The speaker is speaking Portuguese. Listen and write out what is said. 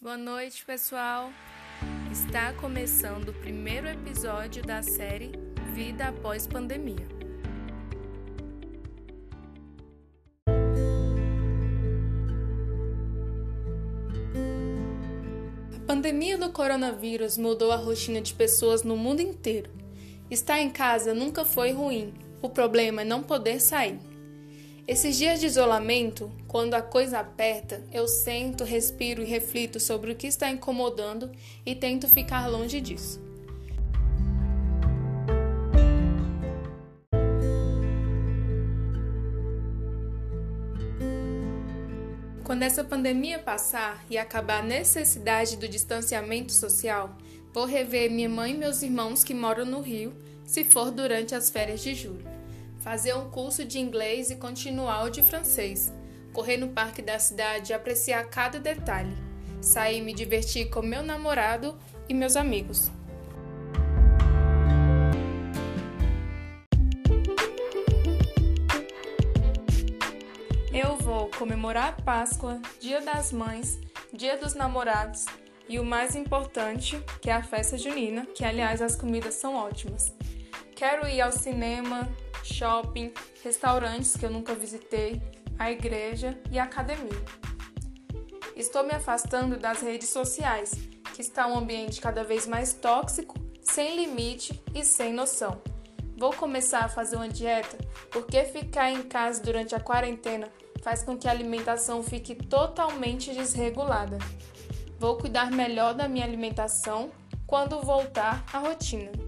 Boa noite, pessoal. Está começando o primeiro episódio da série Vida após Pandemia. A pandemia do coronavírus mudou a rotina de pessoas no mundo inteiro. Estar em casa nunca foi ruim, o problema é não poder sair. Esses dias de isolamento, quando a coisa aperta, eu sento, respiro e reflito sobre o que está incomodando e tento ficar longe disso. Quando essa pandemia passar e acabar a necessidade do distanciamento social, vou rever minha mãe e meus irmãos que moram no Rio, se for durante as férias de julho fazer um curso de inglês e continuar o de francês, correr no parque da cidade e apreciar cada detalhe, sair e me divertir com meu namorado e meus amigos. Eu vou comemorar a Páscoa, Dia das Mães, Dia dos Namorados e o mais importante, que é a festa junina, que aliás as comidas são ótimas. Quero ir ao cinema, shopping, restaurantes que eu nunca visitei, a igreja e a academia. Estou me afastando das redes sociais, que está um ambiente cada vez mais tóxico, sem limite e sem noção. Vou começar a fazer uma dieta porque ficar em casa durante a quarentena faz com que a alimentação fique totalmente desregulada. Vou cuidar melhor da minha alimentação quando voltar à rotina.